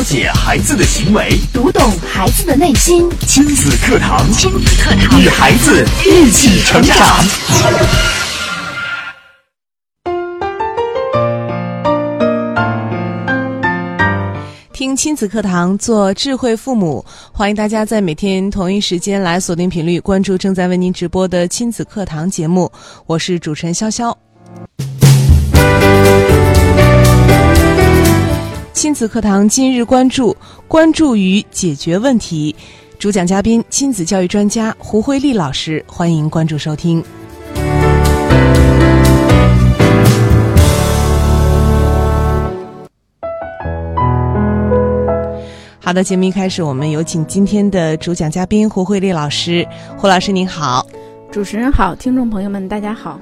了解孩子的行为，读懂孩子的内心。亲子课堂，亲子课堂，与孩子一起成长。听亲子课堂，做智慧父母，欢迎大家在每天同一时间来锁定频率，关注正在为您直播的亲子课堂节目。我是主持人潇潇。亲子课堂今日关注：关注与解决问题。主讲嘉宾：亲子教育专家胡慧丽老师。欢迎关注收听。好的，节目一开始，我们有请今天的主讲嘉宾胡慧丽老师。胡老师您好，主持人好，听众朋友们大家好。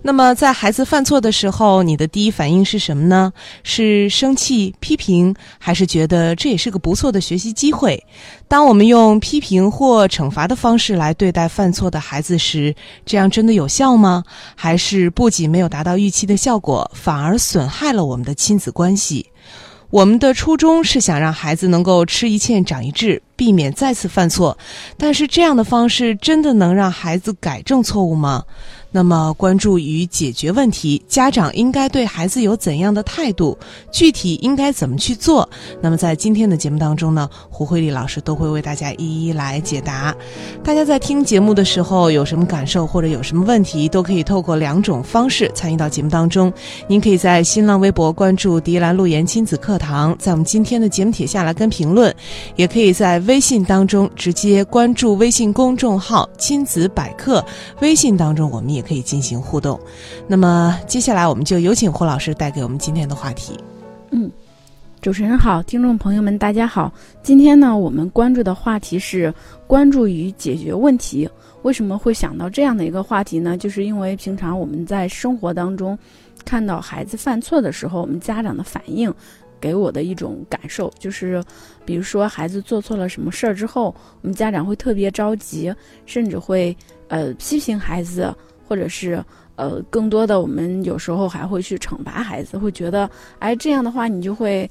那么，在孩子犯错的时候，你的第一反应是什么呢？是生气、批评，还是觉得这也是个不错的学习机会？当我们用批评或惩罚的方式来对待犯错的孩子时，这样真的有效吗？还是不仅没有达到预期的效果，反而损害了我们的亲子关系？我们的初衷是想让孩子能够吃一堑长一智，避免再次犯错。但是这样的方式真的能让孩子改正错误吗？那么，关注与解决问题，家长应该对孩子有怎样的态度？具体应该怎么去做？那么，在今天的节目当中呢，胡慧丽老师都会为大家一一来解答。大家在听节目的时候有什么感受或者有什么问题，都可以透过两种方式参与到节目当中。您可以在新浪微博关注“迪兰路言亲子课堂”，在我们今天的节目帖下来跟评论；也可以在微信当中直接关注微信公众号“亲子百科”。微信当中，我们也可以进行互动。那么，接下来我们就有请胡老师带给我们今天的话题。嗯，主持人好，听众朋友们大家好。今天呢，我们关注的话题是关注与解决问题。为什么会想到这样的一个话题呢？就是因为平常我们在生活当中看到孩子犯错的时候，我们家长的反应给我的一种感受就是，比如说孩子做错了什么事儿之后，我们家长会特别着急，甚至会呃批评孩子。或者是呃，更多的我们有时候还会去惩罚孩子，会觉得，哎，这样的话你就会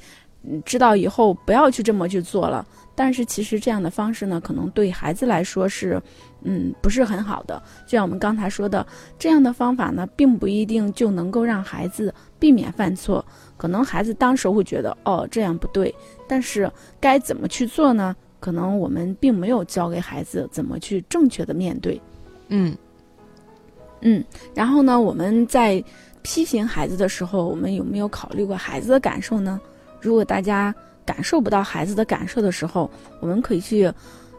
知道以后不要去这么去做了。但是其实这样的方式呢，可能对孩子来说是，嗯，不是很好的。就像我们刚才说的，这样的方法呢，并不一定就能够让孩子避免犯错。可能孩子当时会觉得，哦，这样不对。但是该怎么去做呢？可能我们并没有教给孩子怎么去正确的面对。嗯。嗯，然后呢，我们在批评孩子的时候，我们有没有考虑过孩子的感受呢？如果大家感受不到孩子的感受的时候，我们可以去，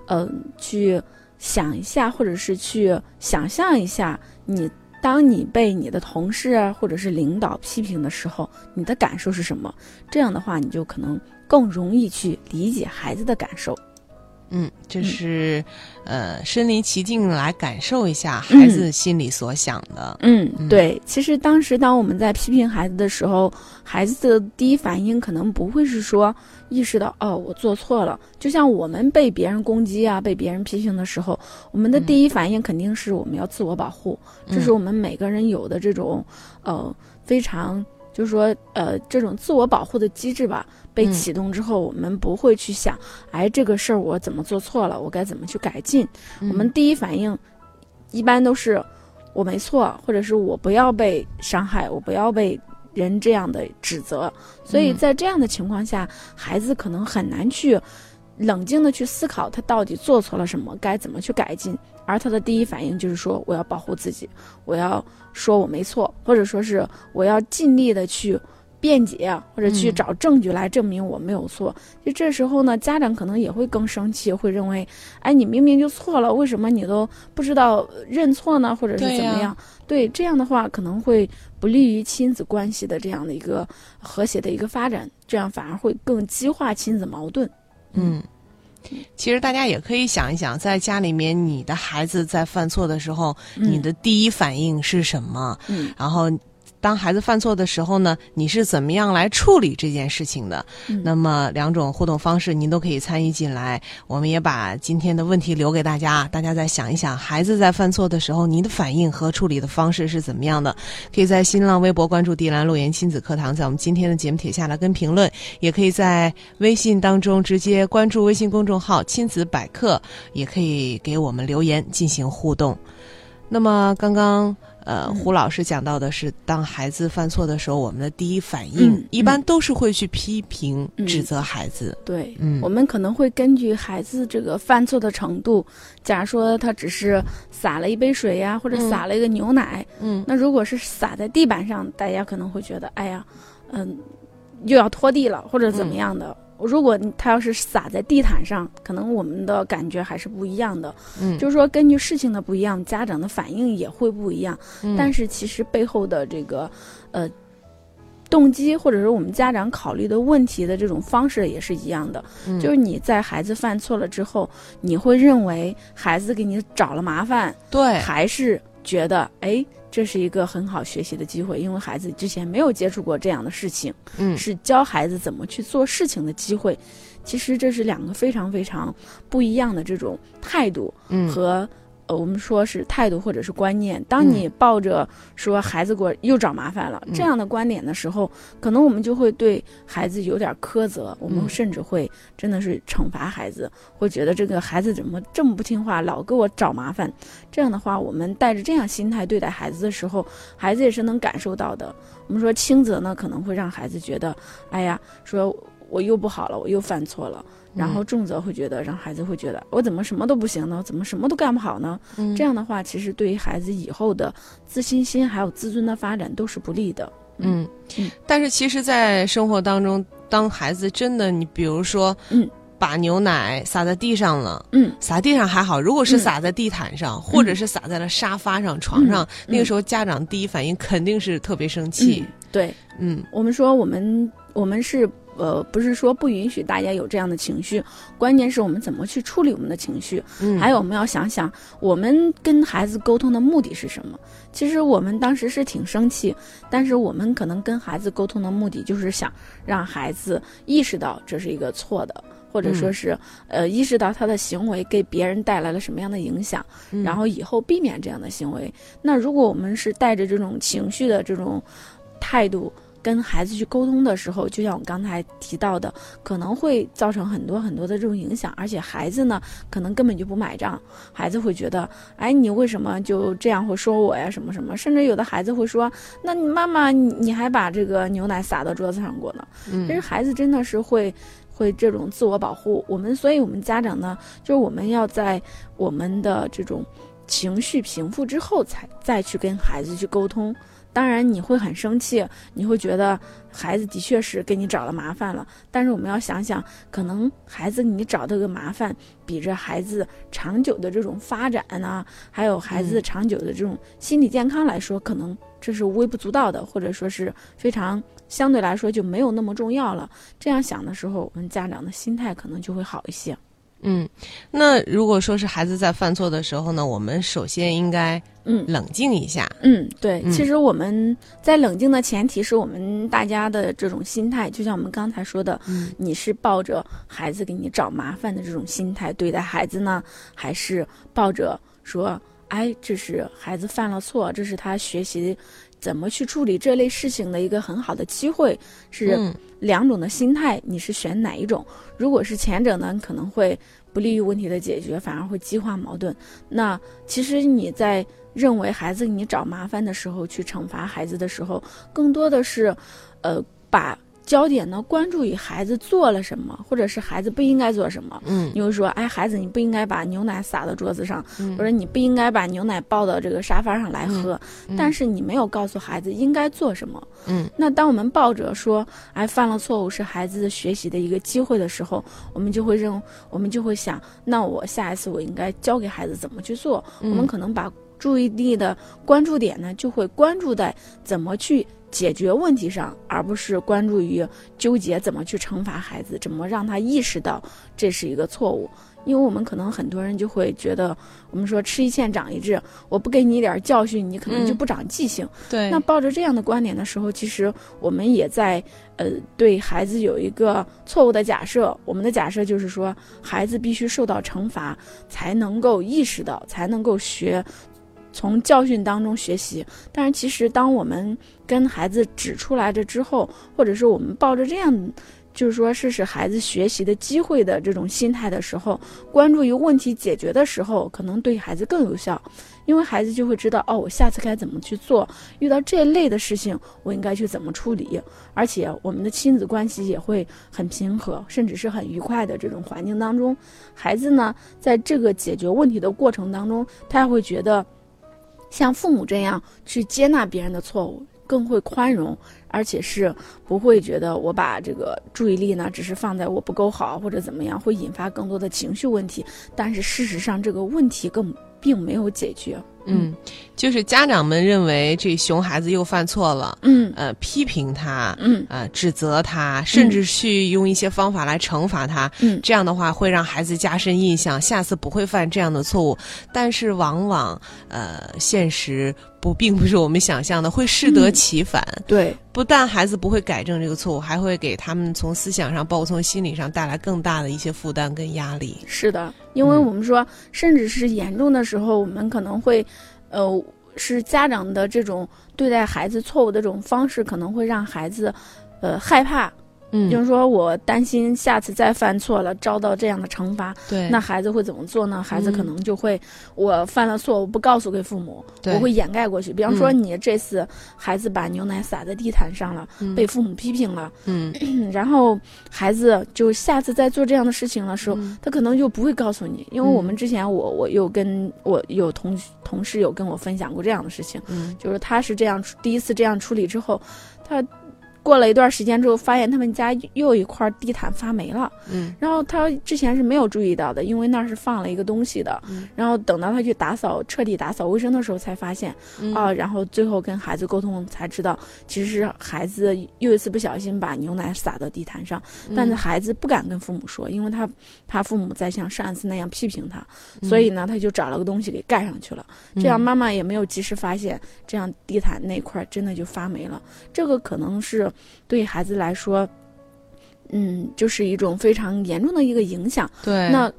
嗯，去想一下，或者是去想象一下，你当你被你的同事啊，或者是领导批评的时候，你的感受是什么？这样的话，你就可能更容易去理解孩子的感受。嗯，就是，呃，身临其境来感受一下孩子心里所想的。嗯，对。其实当时当我们在批评孩子的时候，孩子的第一反应可能不会是说意识到哦，我做错了。就像我们被别人攻击啊，被别人批评的时候，我们的第一反应肯定是我们要自我保护，这是我们每个人有的这种，呃，非常。就是说，呃，这种自我保护的机制吧，被启动之后，我们不会去想，哎，这个事儿我怎么做错了，我该怎么去改进？我们第一反应，一般都是我没错，或者是我不要被伤害，我不要被人这样的指责。所以在这样的情况下，孩子可能很难去冷静的去思考他到底做错了什么，该怎么去改进。而他的第一反应就是说，我要保护自己，我要说我没错，或者说是我要尽力的去辩解，或者去找证据来证明我没有错。就这时候呢，家长可能也会更生气，会认为，哎，你明明就错了，为什么你都不知道认错呢？或者是怎么样？对这样的话，可能会不利于亲子关系的这样的一个和谐的一个发展，这样反而会更激化亲子矛盾。嗯。其实大家也可以想一想，在家里面，你的孩子在犯错的时候，你的第一反应是什么？嗯，然后当孩子犯错的时候呢，你是怎么样来处理这件事情的？嗯那么两种互动方式您都可以参与进来。我们也把今天的问题留给大家，大家再想一想，孩子在犯错的时候，您的反应和处理的方式是怎么样的？可以在新浪微博关注“迪兰路言亲子课堂”，在我们今天的节目帖下来跟评论，也可以在微信当中直接关注微信公众号“亲子百科”，也可以给我们留言进行互动。那么刚刚呃，嗯。胡老师讲到的是，当孩子犯错的时候，我们的第一反应、嗯一般都是会去批评、嗯指责孩子。对，嗯。我们可能会根据孩子这个犯错的程度，假如说他只是洒了一杯水呀，或者嗯。洒了一个牛奶，嗯。那如果是洒在地板上，大家可能会觉得，哎呀，嗯，又要拖地了，或者怎么样的。如果他要是撒在地毯上，可能我们的感觉还是不一样的。嗯，就是说，根据事情的不一样，家长的反应也会不一样。嗯但是其实背后的这个，呃，动机或者说我们家长考虑的问题的这种方式也是一样的。嗯就是你在孩子犯错了之后，你会认为孩子给你找了麻烦，对，还是觉得哎，这是一个很好学习的机会，因为孩子之前没有接触过这样的事情，嗯是教孩子怎么去做事情的机会。其实这是两个非常非常不一样的这种态度嗯和、呃，我们说是态度或者是观念。当嗯你抱着说孩子给我又找麻烦了、嗯这样的观点的时候，可能我们就会对孩子有点苛责，我们嗯甚至会真的是惩罚孩子，会觉得这个孩子怎么这么不听话，老给我找麻烦。这样的话，我们带着这样心态对待孩子的时候，孩子也是能感受到的。我们说轻则呢，可能会让孩子觉得，哎呀，说我又不好了，我又犯错了。然后重则会觉得，让孩子会觉得我怎么什么都不行呢？怎么什么都干不好呢？嗯这样的话，其实对于孩子以后的自信心还有自尊的发展都是不利的。嗯嗯，但是其实，在生活当中，当孩子真的，你比如说，嗯，把牛奶洒在地上了。嗯，洒地上还好，如果是嗯洒在地毯上，或者是洒在了沙发上、床上，嗯那个时候家长第一反应肯定是特别生气。嗯对嗯我们说，我们我们是呃，不是说不允许大家有这样的情绪，关键是我们怎么去处理我们的情绪。嗯，还有，我们要想想，我们跟孩子沟通的目的是什么？其实我们当时是挺生气，但是我们可能跟孩子沟通的目的就是想让孩子意识到这是一个错的，或者说是、呃意识到他的行为给别人带来了什么样的影响，嗯然后以后避免这样的行为。那如果我们是带着这种情绪的这种态度。跟孩子去沟通的时候，就像我刚才提到的，可能会造成很多很多的这种影响，而且孩子呢，可能根本就不买账，孩子会觉得，哎，你为什么就这样会说我呀？什么什么，甚至有的孩子会说，那你妈妈，你你还把这个牛奶洒到桌子上过呢？嗯其实孩子真的是会会这种自我保护。我们，所以我们家长呢，就是我们要在我们的这种情绪平复之后才，再去跟孩子去沟通。当然你会很生气，你会觉得孩子的确是给你找了麻烦了。但是我们要想想，可能孩子你找这个麻烦，比着孩子长久的这种发展啊，还有孩子长久的这种心理健康来说，可能这是微不足道的，或者说是非常相对来说就没有那么重要了。这样想的时候，我们家长的心态可能就会好一些。嗯，那如果说是孩子在犯错的时候呢，我们首先应该嗯。冷静一下。嗯，对，嗯。其实我们在冷静的前提是我们大家的这种心态，就像我们刚才说的，嗯。你是抱着孩子给你找麻烦的这种心态对待孩子呢，还是抱着说，哎，这是孩子犯了错，这是他学习怎么去处理这类事情的一个很好的机会，是嗯两种的心态，你是选哪一种？如果是前者呢，可能会不利于问题的解决，反而会激化矛盾。那其实你在认为孩子给你找麻烦的时候，去惩罚孩子的时候，更多的是，呃，把焦点呢关注于孩子做了什么，或者是孩子不应该做什么。嗯你会说，哎，孩子，你不应该把牛奶洒到桌子上，嗯或者你不应该把牛奶抱到这个沙发上来喝。嗯但是你没有告诉孩子应该做什么。嗯那当我们抱着说，哎，犯了错误是孩子的学习的一个机会的时候，我们就会认，我们就会想，那我下一次我应该教给孩子怎么去做。嗯我们可能把注意力的关注点呢，就会关注在怎么去解决问题上，而不是关注于纠结怎么去惩罚孩子，怎么让他意识到这是一个错误。因为我们可能很多人就会觉得，我们说吃一堑长一智，我不给你一点教训，你可能就不长记性。对，那抱着这样的观点的时候，其实我们也在呃对孩子有一个错误的假设。我们的假设就是说，孩子必须受到惩罚才能够意识到，才能够学，从教训当中学习。但是其实，当我们跟孩子指出来这之后，或者是我们抱着这样。就是说，是使孩子学习的机会的这种心态的时候，关注于问题解决的时候，可能对孩子更有效，因为孩子就会知道哦，我下次该怎么去做，遇到这类的事情，我应该去怎么处理，而且我们的亲子关系也会很平和，甚至是很愉快的这种环境当中，孩子呢，在这个解决问题的过程当中，他会觉得，像父母这样去接纳别人的错误。更会宽容，而且是不会觉得我把这个注意力呢，只是放在我不够好或者怎么样，会引发更多的情绪问题。但是事实上，这个问题更并没有解决。嗯，就是家长们认为这熊孩子又犯错了，嗯，呃，批评他，嗯，呃，指责他，甚至去用一些方法来惩罚他，嗯，这样的话会让孩子加深印象，下次不会犯这样的错误。但是往往，呃，现实不并不是我们想象的，会适得其反。对，不但孩子不会改正这个错误，还会给他们从思想上，包括从心理上带来更大的一些负担跟压力。是的，因为我们说，甚至是严重的时候，我们可能会。呃，是家长的这种对待孩子错误的这种方式，可能会让孩子，呃，害怕。嗯，就是说我担心下次再犯错了，遭到这样的惩罚。对，那孩子会怎么做呢？孩子可能就会，我犯了错，我不告诉给父母，我会掩盖过去。比方说，你这次孩子把牛奶洒在地毯上了，被父母批评了，嗯，然后孩子就下次再做这样的事情的时候，他可能就不会告诉你，因为我们之前我我有跟我有同同事有跟我分享过这样的事情，嗯，就是他是这样第一次这样处理之后，他。过了一段时间之后，发现他们家又一块地毯发霉了。嗯，然后他之前是没有注意到的，因为那是放了一个东西的。嗯，然后等到他去打扫、彻底打扫卫生的时候，才发现啊，然后最后跟孩子沟通才知道，其实孩子又一次不小心把牛奶洒到地毯上，但是孩子不敢跟父母说，因为他怕父母再像上一次那样批评他，所以呢，他就找了个东西给盖上去了。这样妈妈也没有及时发现，这样地毯那块真的就发霉了。这个可能是。对孩子来说，嗯，就是一种非常严重的一个影响。对，那。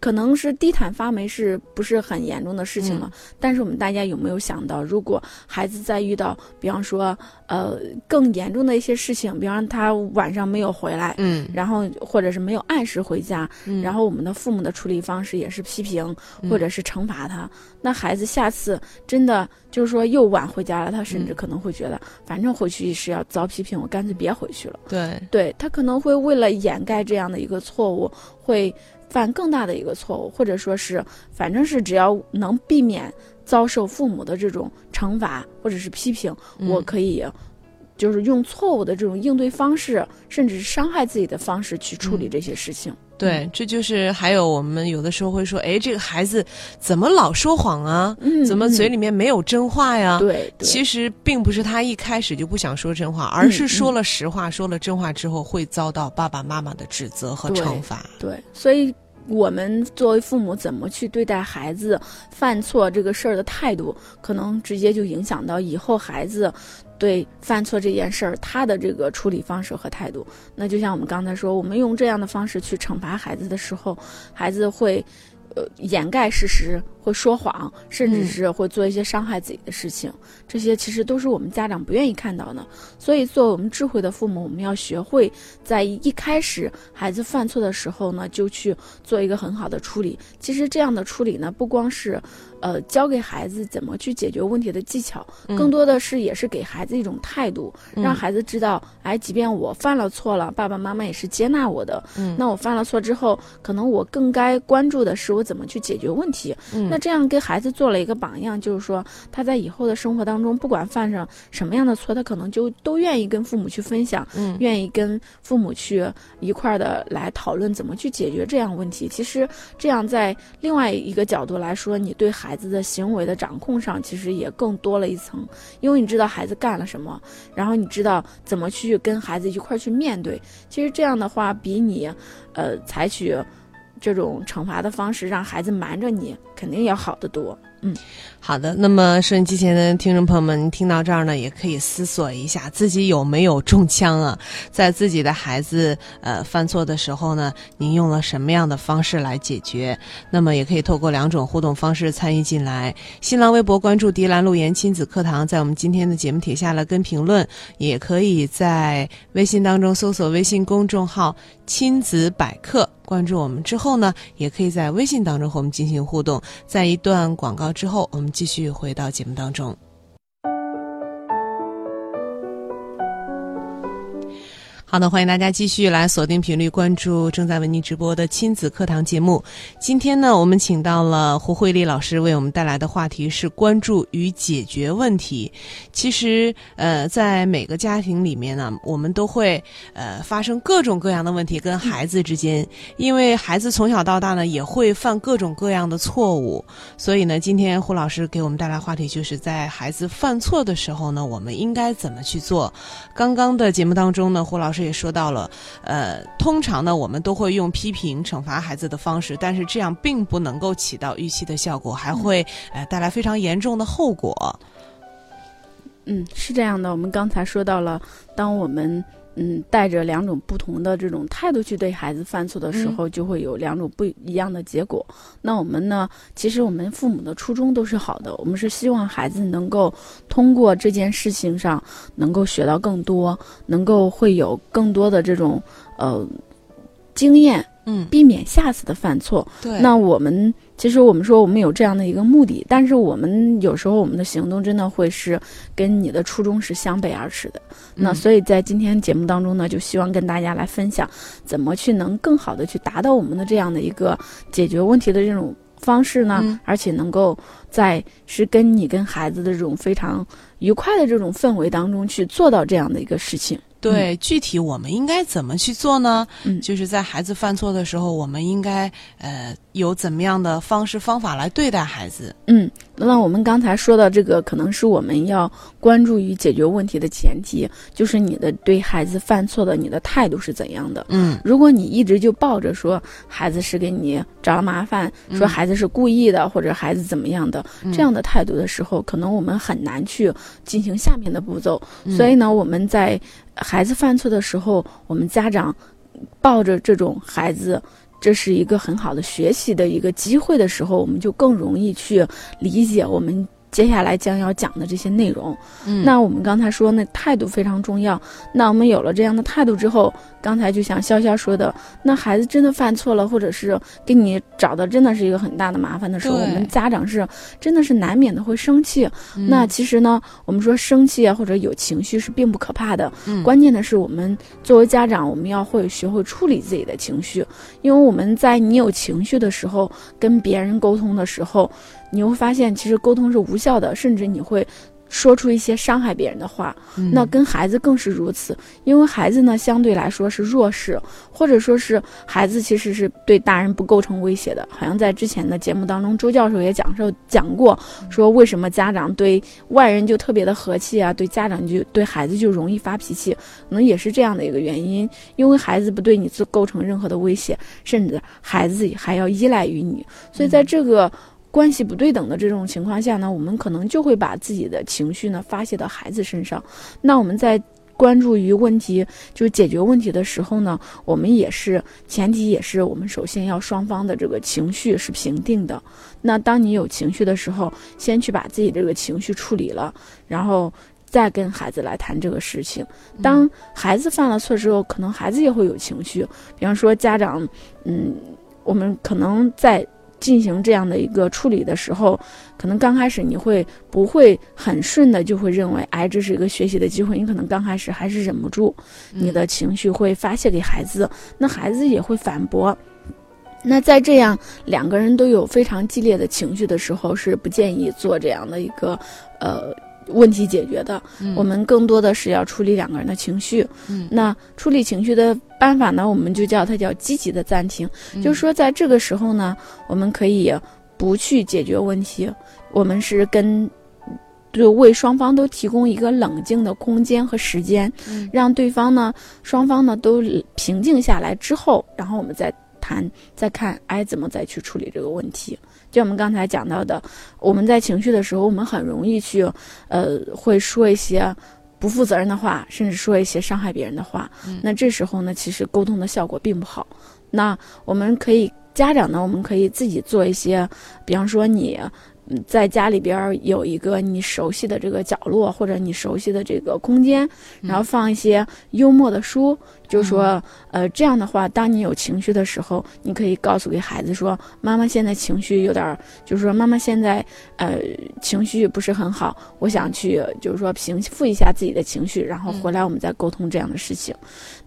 可能是地毯发霉是不是很严重的事情了？但是我们大家有没有想到，如果孩子在遇到，比方说，呃，更严重的一些事情，比方他晚上没有回来，嗯，然后或者是没有按时回家，嗯，然后我们的父母的处理方式也是批评或者是惩罚他，那孩子下次真的就是说又晚回家了，他甚至可能会觉得，反正回去是要遭批评，我干脆别回去了。对，对他可能会为了掩盖这样的一个错误，会。犯更大的一个错误，或者说是，反正是只要能避免遭受父母的这种惩罚或者是批评，我可以，就是用错误的这种应对方式，甚至是伤害自己的方式去处理这些事情。对，这就是还有我们有的时候会说，哎，这个孩子怎么老说谎啊？怎么嘴里面没有真话呀？对，其实并不是他一开始就不想说真话，而是说了实话，说了真话之后会遭到爸爸妈妈的指责和惩罚。对，所以。我们作为父母怎么去对待孩子犯错这个事儿的态度，可能直接就影响到以后孩子对犯错这件事儿他的这个处理方式和态度。那就像我们刚才说，我们用这样的方式去惩罚孩子的时候，孩子会。呃，掩盖事实，会说谎，甚至是会做一些伤害自己的事情，这些其实都是我们家长不愿意看到的。所以，作为我们智慧的父母，我们要学会在一开始孩子犯错的时候呢，就去做一个很好的处理。其实，这样的处理呢，不光是。呃，教给孩子怎么去解决问题的技巧，更多的是也是给孩子一种态度，让孩子知道，哎，即便我犯了错了，爸爸妈妈也是接纳我的。嗯，那我犯了错之后，可能我更该关注的是我怎么去解决问题。嗯，那这样给孩子做了一个榜样，就是说他在以后的生活当中，不管犯上什么样的错，他可能就都愿意跟父母去分享，嗯愿意跟父母去一块儿的来讨论怎么去解决这样问题。其实这样在另外一个角度来说，你对孩子的行为的掌控上，其实也更多了一层，因为你知道孩子干了什么，然后你知道怎么去跟孩子一块儿去面对。其实这样的话，比你，呃，采取这种惩罚的方式让孩子瞒着你，肯定要好得多。嗯好的，那么收音机前的听众朋友们，听到这儿呢，也可以思索一下自己有没有中枪啊？在自己的孩子呃犯错的时候呢，您用了什么样的方式来解决？那么也可以透过两种互动方式参与进来。新浪微博关注“迪兰路言亲子课堂”，在我们今天的节目帖下来跟评论，也可以在微信当中搜索微信公众号“亲子百科”。关注我们之后呢，也可以在微信当中和我们进行互动。在一段广告之后，我们继续回到节目当中。好的，欢迎大家继续来锁定频率，关注正在为您直播的亲子课堂节目。今天呢，我们请到了胡慧丽老师为我们带来的话题是关注与解决问题。其实，呃，在每个家庭里面呢，我们都会呃发生各种各样的问题跟孩子之间，因为孩子从小到大呢也会犯各种各样的错误，所以呢，今天胡老师给我们带来话题就是在孩子犯错的时候呢，我们应该怎么去做。刚刚的节目当中呢，胡老师也说到了，呃，通常呢，我们都会用批评惩罚孩子的方式，但是这样并不能够起到预期的效果，还会呃带来非常严重的后果。嗯，是这样的。我们刚才说到了，当我们嗯带着两种不同的这种态度去对孩子犯错的时候，就会有两种不一样的结果。那我们呢，其实我们父母的初衷都是好的，我们是希望孩子能够通过这件事情上能够学到更多，能够会有更多的这种呃经验，嗯，避免下次的犯错。对，那我们其实我们说我们有这样的一个目的，但是我们有时候我们的行动真的会是跟你的初衷是相背而驰的。那嗯所以在今天节目当中呢，就希望跟大家来分享怎么去能更好的去达到我们的这样的一个解决问题的这种方式呢，嗯而且能够在是跟你跟孩子的这种非常愉快的这种氛围当中去做到这样的一个事情。对，具体我们应该怎么去做呢？嗯就是在孩子犯错的时候，我们应该呃有怎么样的方式方法来对待孩子？嗯，那我们刚才说到这个，可能是我们要关注于解决问题的前提，就是你的对孩子犯错的你的态度是怎样的。嗯如果你一直就抱着说孩子是给你找了麻烦，说孩子是故意的，或者孩子怎么样的、嗯这样的态度的时候，可能我们很难去进行下面的步骤。嗯所以呢，我们在孩子犯错的时候，我们家长抱着这种孩子。这是一个很好的学习的一个机会的时候，我们就更容易去理解我们接下来将要讲的这些内容。嗯那我们刚才说，那态度非常重要。那我们有了这样的态度之后，刚才就像潇潇说的，那孩子真的犯错了，或者是给你找的真的是一个很大的麻烦的时候，我们家长是真的是难免的会生气。嗯那其实呢，我们说生气啊，或者有情绪是并不可怕的，嗯关键的是我们作为家长，我们要会学会处理自己的情绪，因为我们在你有情绪的时候，跟别人沟通的时候，你会发现其实沟通是无效的，甚至你会。说出一些伤害别人的话，嗯那跟孩子更是如此，因为孩子呢相对来说是弱势，或者说是孩子其实是对大人不构成威胁的。好像在之前的节目当中，周教授也讲授讲过，说为什么家长对外人就特别的和气啊，对家长就对孩子就容易发脾气，可能也是这样的一个原因，因为孩子不对你做构成任何的威胁，甚至孩子还要依赖于你，所以在这个。关系不对等的这种情况下呢，我们可能就会把自己的情绪呢发泄到孩子身上。那我们在关注于问题，就解决问题的时候呢，我们也是前提也是我们首先要双方的这个情绪是平定的。那当你有情绪的时候，先去把自己这个情绪处理了，然后。再跟孩子来谈这个事情。当孩子犯了错之后，可能孩子也会有情绪。比方说，家长，嗯，我们可能在进行这样的一个处理的时候，可能刚开始你会不会很顺的就会认为，哎，这是一个学习的机会。你可能刚开始还是忍不住，你的情绪会发泄给孩子，那孩子也会反驳。那在这样两个人都有非常激烈的情绪的时候，是不建议做这样的一个呃问题解决的。嗯我们更多的是要处理两个人的情绪。嗯那处理情绪的办法呢，我们就叫它叫积极的暂停。嗯就是说，在这个时候呢，我们可以不去解决问题，我们是跟。就为双方都提供一个冷静的空间和时间，嗯让对方呢，双方呢都平静下来之后，然后我们再谈，再看，哎，怎么再去处理这个问题。就我们刚才讲到的，我们在情绪的时候，我们很容易去，呃，会说一些不负责任的话，甚至说一些伤害别人的话。嗯那这时候呢，其实沟通的效果并不好。那我们可以，家长呢，我们可以自己做一些，比方说你。嗯在家里边儿有一个你熟悉的这个角落，或者你熟悉的这个空间，然后放一些幽默的书，就说，呃，这样的话，当你有情绪的时候，你可以告诉给孩子说，妈妈现在情绪有点儿，就是说妈妈现在呃情绪不是很好，我想去就是说平复一下自己的情绪，然后回来我们再沟通这样的事情。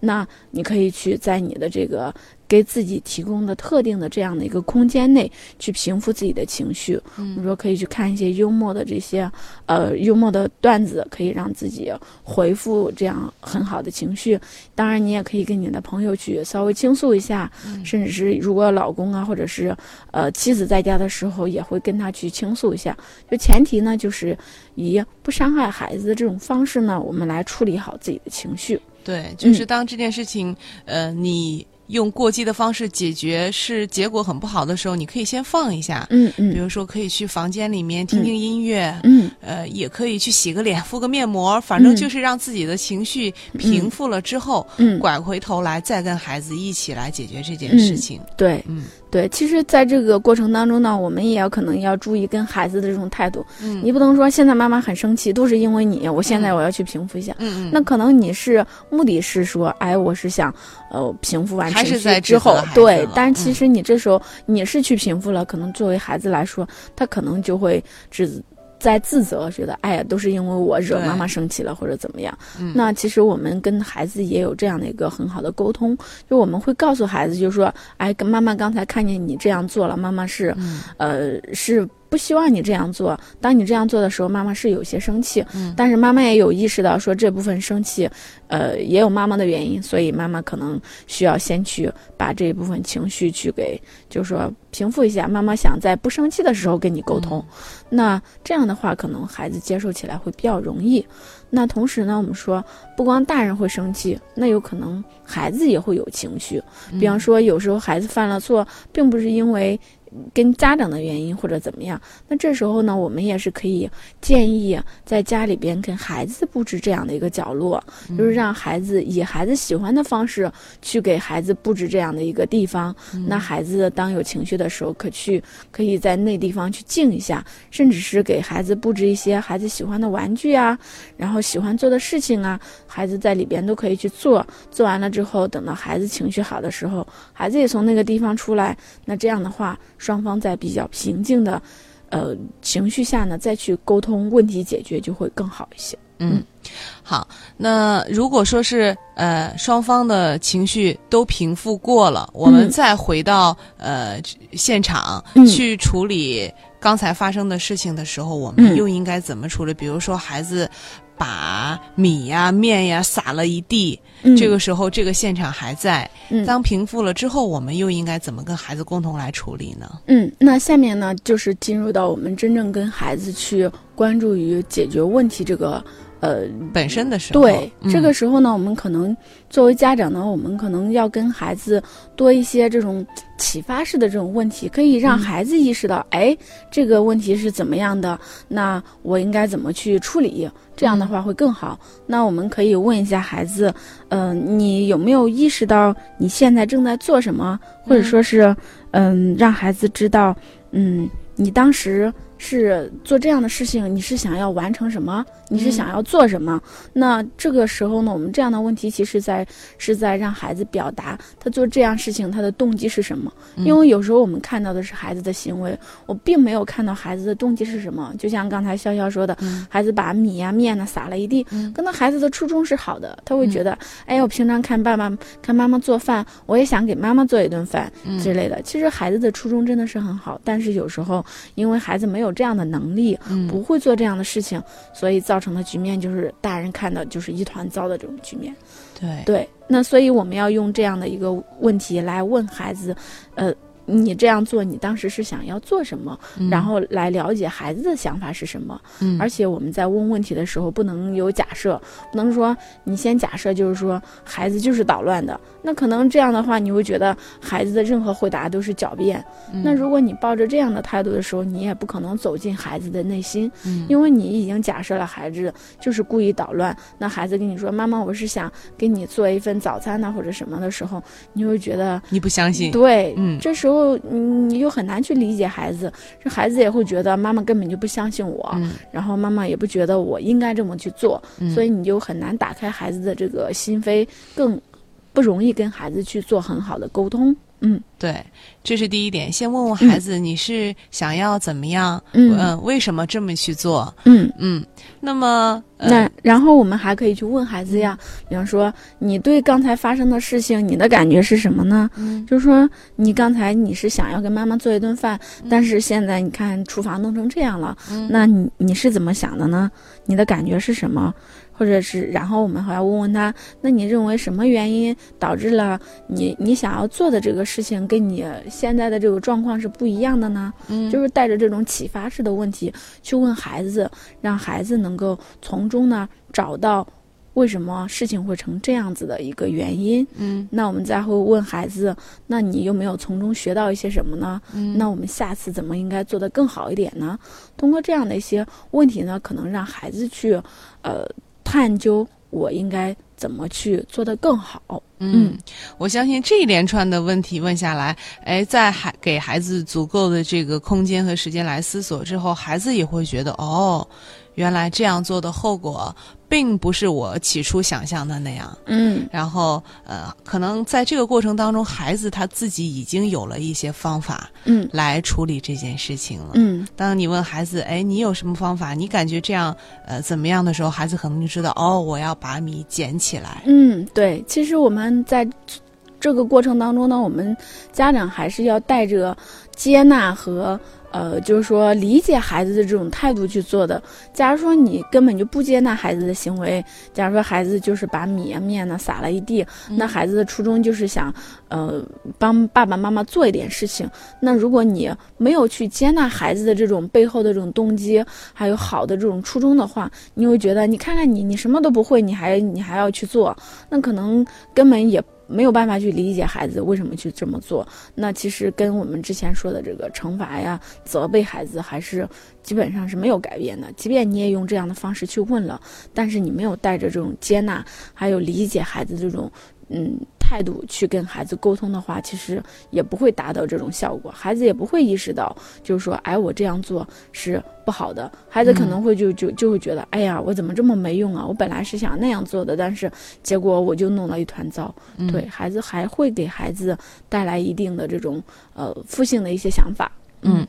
那你可以去在你的这个给自己提供的特定的这样的一个空间内去平复自己的情绪。嗯比如说可以去看一些幽默的这些呃幽默的段子，可以让自己回复这样很好的情绪。当然，你也可以跟你的朋友去稍微倾诉一下，甚至是如果老公啊或者是呃妻子在家的时候，也会跟他去倾诉一下。就前提呢，就是以不伤害孩子的这种方式呢，我们来处理好自己的情绪。对，就是当这件事情，呃，你用过激的方式解决是结果很不好的时候，你可以先放一下。嗯嗯比如说，可以去房间里面听听音乐，嗯呃，也可以去洗个脸、敷个面膜，反正嗯就是让自己的情绪平复了之后，嗯，拐回头来再跟孩子一起来解决这件事情。对嗯对。其实，在这个过程当中呢，我们也要可能要注意跟孩子的这种态度。嗯你不能说现在妈妈很生气，都是因为你，我现在我要去平复一下。嗯嗯，那可能你是目的是说，哎，我是想，呃，平复完情绪之后对但是其嗯实你这时候你是去平复了，可能作为孩子来说，他可能就会只在自责，觉得哎呀，都是因为我惹妈妈生气了或者怎么样。嗯那其实我们跟孩子也有这样的一个很好的沟通，就我们会告诉孩子，就是说，哎，跟妈妈刚才看见你这样做了，妈妈是，嗯呃，是不希望你这样做。当你这样做的时候，妈妈是有些生气，嗯但是妈妈也有意识到说这部分生气，呃，也有妈妈的原因，所以妈妈可能需要先去把这一部分情绪去给，就是说平复一下。妈妈想在不生气的时候跟你沟通，那这样的话，可能孩子接受起来会比较容易。那同时呢，我们说，不光大人会生气，那有可能孩子也会有情绪。比方说，有时候孩子犯了错，并不是因为跟家长的原因或者怎么样，那这时候呢，我们也是可以建议在家里边跟孩子布置这样的一个角落，就是让孩子以孩子喜欢的方式去给孩子布置这样的一个地方。那孩子当有情绪的时候，可去可以在那地方去静一下，甚至是给孩子布置一些孩子喜欢的玩具啊，然后喜欢做的事情啊，孩子在里边都可以去做。做完了之后，等到孩子情绪好的时候，孩子也从那个地方出来，那这样的话，双方在比较平静的，呃情绪下呢，再去沟通问题解决就会更好一些。嗯，好。那如果说是呃双方的情绪都平复过了，我们嗯再回到呃现场、嗯去处理刚才发生的事情的时候，我们嗯又应该怎么处理？比如说孩子把米呀、面呀撒了一地，嗯这个时候这个现场还在。嗯当平复了之后，我们又应该怎么跟孩子共同来处理呢？嗯，那下面呢，就是进入到我们真正跟孩子去关注于解决问题这个呃本身的时候，对，嗯这个时候呢，我们可能作为家长呢，我们可能要跟孩子多一些这种启发式的这种问题，可以让嗯孩子意识到，哎，这个问题是怎么样的，那我应该怎么去处理？这样的话会更好。那我们可以问一下孩子，嗯、你有没有意识到你现在正在做什么，或者说是，嗯、让孩子知道，嗯，你当时是做这样的事情，你是想要完成什么？你是想要做什么？那这个时候呢，我们这样的问题其实在是在让孩子表达他做这样事情他的动机是什么。因为有时候我们看到的是孩子的行为，我并没有看到孩子的动机是什么。就像刚才潇潇说的，孩子把米呀面呢撒了一地，可能孩子的初衷是好的，他会觉得，哎，我平常看爸爸看妈妈做饭，我也想给妈妈做一顿饭之类的。其实孩子的初衷真的是很好，但是有时候因为孩子没有这样的能力，不会做这样的事情，所以造成的局面就是大人看到就是一团糟的这种局面。对对，那所以我们要用这样的一个问题来问孩子，呃。你这样做，你当时是想要做什么？然后来了解孩子的想法是什么。嗯，而且我们在问问题的时候，不能有假设，不能说你先假设就是说孩子就是捣乱的。那可能这样的话，你会觉得孩子的任何回答都是狡辩。那如果你抱着这样的态度的时候，你也不可能走进孩子的内心，因为你已经假设了孩子就是故意捣乱。那孩子跟你说：“妈妈，我是想给你做一份早餐呢，或者什么的时候，你会觉得你不相信。对，嗯，这时候。后你又很难去理解孩子，这孩子也会觉得妈妈根本就不相信我，然后妈妈也不觉得我应该这么去做，所以你就很难打开孩子的这个心扉，更不容易跟孩子去做很好的沟通。嗯，对，这是第一点。先问问孩子，你是想要怎么样？嗯，为什么这么去做？嗯嗯。那么，那然后我们还可以去问孩子呀，比方说，你对刚才发生的事情，你的感觉是什么呢？嗯，就是说，你刚才你是想要跟妈妈做一顿饭，但是现在你看厨房弄成这样了，那你你是怎么想的呢？你的感觉是什么？或者是，然后我们还要问问他，那你认为什么原因导致了你你想要做的这个事情跟你现在的这个状况是不一样的呢？嗯，就是带着这种启发式的问题去问孩子，让孩子能够从中呢找到为什么事情会成这样子的一个原因。嗯，那我们再会问孩子，那你有没有从中学到一些什么呢？嗯，那我们下次怎么应该做得更好一点呢？通过这样的一些问题呢，可能让孩子去，呃。探究我应该怎么去做得更好。嗯，我相信这一连串的问题问下来，哎，在孩给孩子足够的这个空间和时间来思索之后，孩子也会觉得哦。原来这样做的后果，并不是我起初想象的那样。嗯，然后呃，可能在这个过程当中，孩子他自己已经有了一些方法，嗯，来处理这件事情了。嗯，当你问孩子，哎，你有什么方法？你感觉这样呃怎么样的时候，孩子可能就知道，哦，我要把米捡起来。嗯，对，其实我们在这个过程当中呢，我们家长还是要带着接纳和。呃，就是说理解孩子的这种态度去做的。假如说你根本就不接纳孩子的行为，假如说孩子就是把米啊面呢撒了一地，那孩子的初衷就是想，呃，帮爸爸妈妈做一点事情。那如果你没有去接纳孩子的这种背后的这种动机，还有好的这种初衷的话，你会觉得，你看看你，你什么都不会，你还你还要去做，那可能根本也。没有办法去理解孩子为什么去这么做，那其实跟我们之前说的这个惩罚呀、责备孩子还是基本上是没有改变的。即便你也用这样的方式去问了，但是你没有带着这种接纳还有理解孩子这种。嗯，态度去跟孩子沟通的话，其实也不会达到这种效果，孩子也不会意识到，就是说，哎，我这样做是不好的。孩子可能会就就就会觉得，哎呀，我怎么这么没用啊？我本来是想那样做的，但是结果我就弄了一团糟。对孩子还会给孩子带来一定的这种呃负性的一些想法。嗯，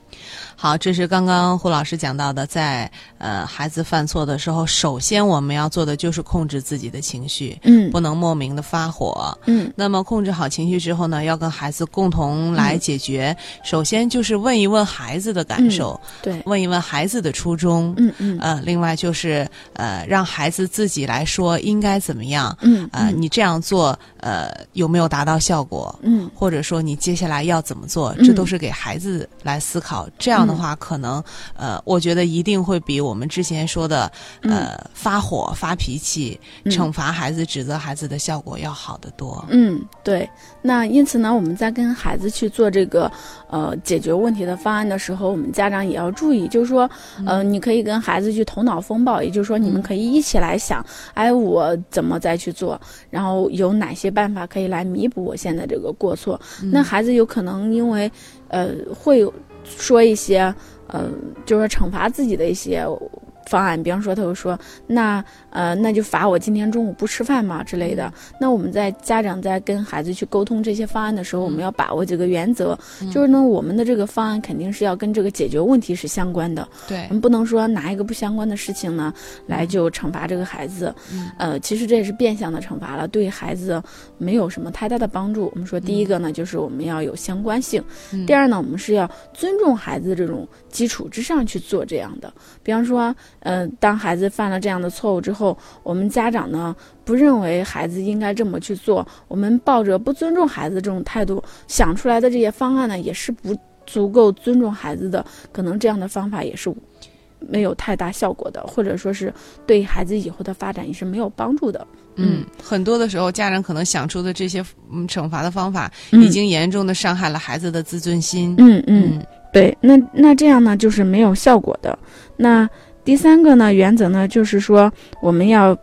好，这是刚刚胡老师讲到的，在呃孩子犯错的时候，首先我们要做的就是控制自己的情绪，嗯，不能莫名的发火，嗯。那么控制好情绪之后呢，要跟孩子共同来解决。首先就是问一问孩子的感受，对，问一问孩子的初衷，嗯嗯。呃，另外就是呃让孩子自己来说应该怎么样，嗯，呃，你这样做呃有没有达到效果，嗯，或者说你接下来要怎么做，这都是给孩子来。思考这样的话，可能呃，我觉得一定会比我们之前说的呃发火、发脾气、惩罚孩子、指责孩子的效果要好得多。嗯，对。那因此呢，我们在跟孩子去做这个呃解决问题的方案的时候，我们家长也要注意，就是说，呃，你可以跟孩子去头脑风暴，也就是说，你们可以一起来想，哎，我怎么再去做，然后有哪些办法可以来弥补我现在这个过错。那孩子有可能因为呃会。说一些嗯，就是惩罚自己的一些。方案，比方说，他会说，那呃，那就罚我今天中午不吃饭嘛之类的。那我们在家长在跟孩子去沟通这些方案的时候，我们要把握几个原则，就是呢，我们的这个方案肯定是要跟这个解决问题是相关的。对，我们不能说拿一个不相关的事情呢来就惩罚这个孩子。呃，其实这也是变相的惩罚了，对孩子没有什么太大的帮助。我们说，第一个呢，就是我们要有相关性；第二呢，我们是要尊重孩子这种基础之上去做这样的。比方说。嗯，当孩子犯了这样的错误之后，我们家长呢不认为孩子应该这么去做，我们抱着不尊重孩子这种态度想出来的这些方案呢，也是不足够尊重孩子的，可能这样的方法也是没有太大效果的，或者说是对孩子以后的发展也是没有帮助的。嗯，很多的时候，家长可能想出的这些嗯惩罚的方法，已经严重的伤害了孩子的自尊心。嗯嗯，对，那那这样呢，就是没有效果的。那第三个呢，原则呢，就是说我们要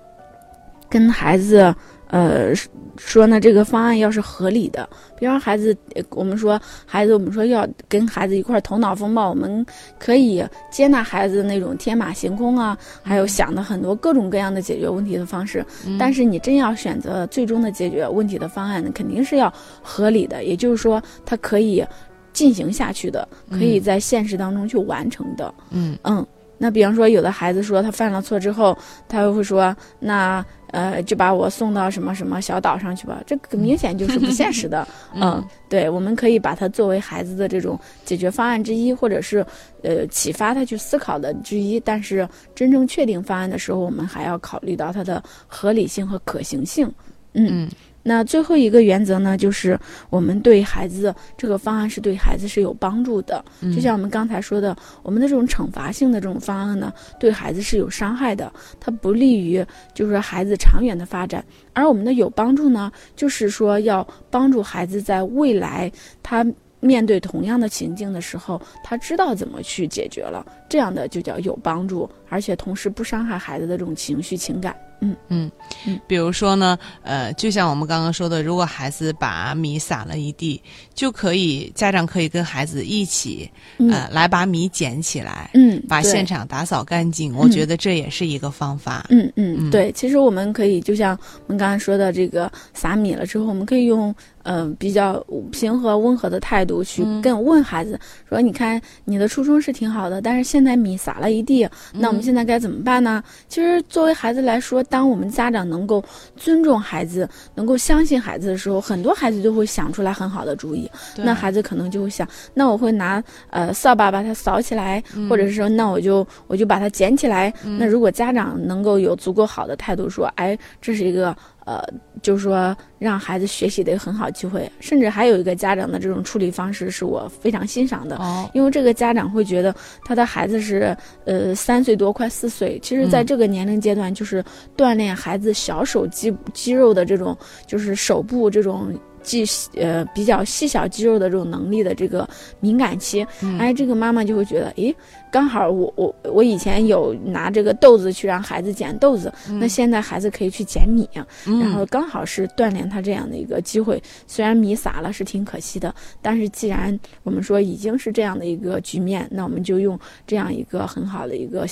跟孩子，呃，说呢，这个方案要是合理的。比方孩子，我们说孩子，我们说要跟孩子一块头脑风暴，我们可以接纳孩子那种天马行空啊，还有想的很多各种各样的解决问题的方式。但是你真要选择最终的解决问题的方案，肯定是要合理的，也就是说，它可以进行下去的，可以在现实当中去完成的。嗯嗯。那比方说，有的孩子说他犯了错之后，他又会说，那呃就把我送到什么什么小岛上去吧，这明显就是不现实的。嗯，对，我们可以把它作为孩子的这种解决方案之一，或者是呃启发他去思考的之一。但是真正确定方案的时候，我们还要考虑到它的合理性和可行性。嗯。那最后一个原则呢，就是我们对孩子这个方案是对孩子是有帮助的。就像我们刚才说的，我们的这种惩罚性的这种方案呢，对孩子是有伤害的，它不利于就是孩子长远的发展。而我们的有帮助呢，就是说要帮助孩子在未来他面对同样的情境的时候，他知道怎么去解决了，这样的就叫有帮助，而且同时不伤害孩子的这种情绪情感。嗯嗯嗯，比如说呢，呃，就像我们刚刚说的，如果孩子把米撒了一地，就可以家长可以跟孩子一起，呃，来把米捡起来，嗯，把现场打扫干净。我觉得这也是一个方法。嗯嗯，对，其实我们可以就像我们刚才说的，这个撒米了之后，我们可以用。嗯，比较平和温和的态度去跟问孩子说：“你看，你的初衷是挺好的，但是现在米撒了一地，那我们现在该怎么办呢？”其实，作为孩子来说，当我们家长能够尊重孩子、能够相信孩子的时候，很多孩子就会想出来很好的主意。那孩子可能就会想：“那我会拿呃扫把把它扫起来，或者是说，那我就我就把它捡起来。”那如果家长能够有足够好的态度，说：“哎，这是一个。”呃，就是说让孩子学习的一个很好机会，甚至还有一个家长的这种处理方式是我非常欣赏的，因为这个家长会觉得他的孩子是呃三岁多快四岁，其实在这个年龄阶段就是锻炼孩子小手肌肌肉的这种，就是手部这种。细呃比较细小肌肉的这种能力的这个敏感期，哎，这个妈妈就会觉得，诶，刚好我我我以前有拿这个豆子去让孩子捡豆子，那现在孩子可以去捡米，然后刚好是锻炼他这样的一个机会。虽然米撒了是挺可惜的，但是既然我们说已经是这样的一个局面，那我们就用这样一个很好的一个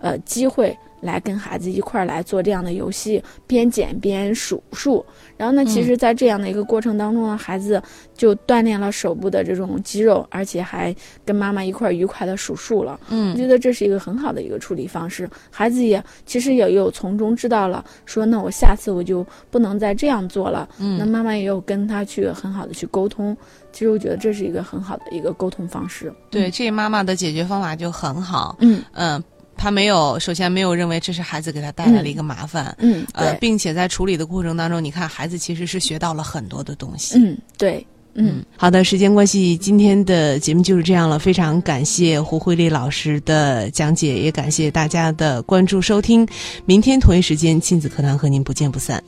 呃机会。来跟孩子一块儿来做这样的游戏，边捡边数数。然后呢，其实，在这样的一个过程当中呢，孩子就锻炼了手部的这种肌肉，而且还跟妈妈一块儿愉快的数数了。嗯，我觉得这是一个很好的一个处理方式。孩子也其实也有从中知道了，说那我下次我就不能再这样做了。嗯，那妈妈也有跟他去很好的去沟通。其实我觉得这是一个很好的一个沟通方式。对，这妈妈的解决方法就很好。嗯嗯。他没有，首先没有认为这是孩子给他带来了一个麻烦，嗯，呃，并且在处理的过程当中，你看孩子其实是学到了很多的东西，嗯，对，嗯，好的，时间关系，今天的节目就是这样了，非常感谢胡慧丽老师的讲解，也感谢大家的关注收听，明天同一时间亲子课堂和您不见不散。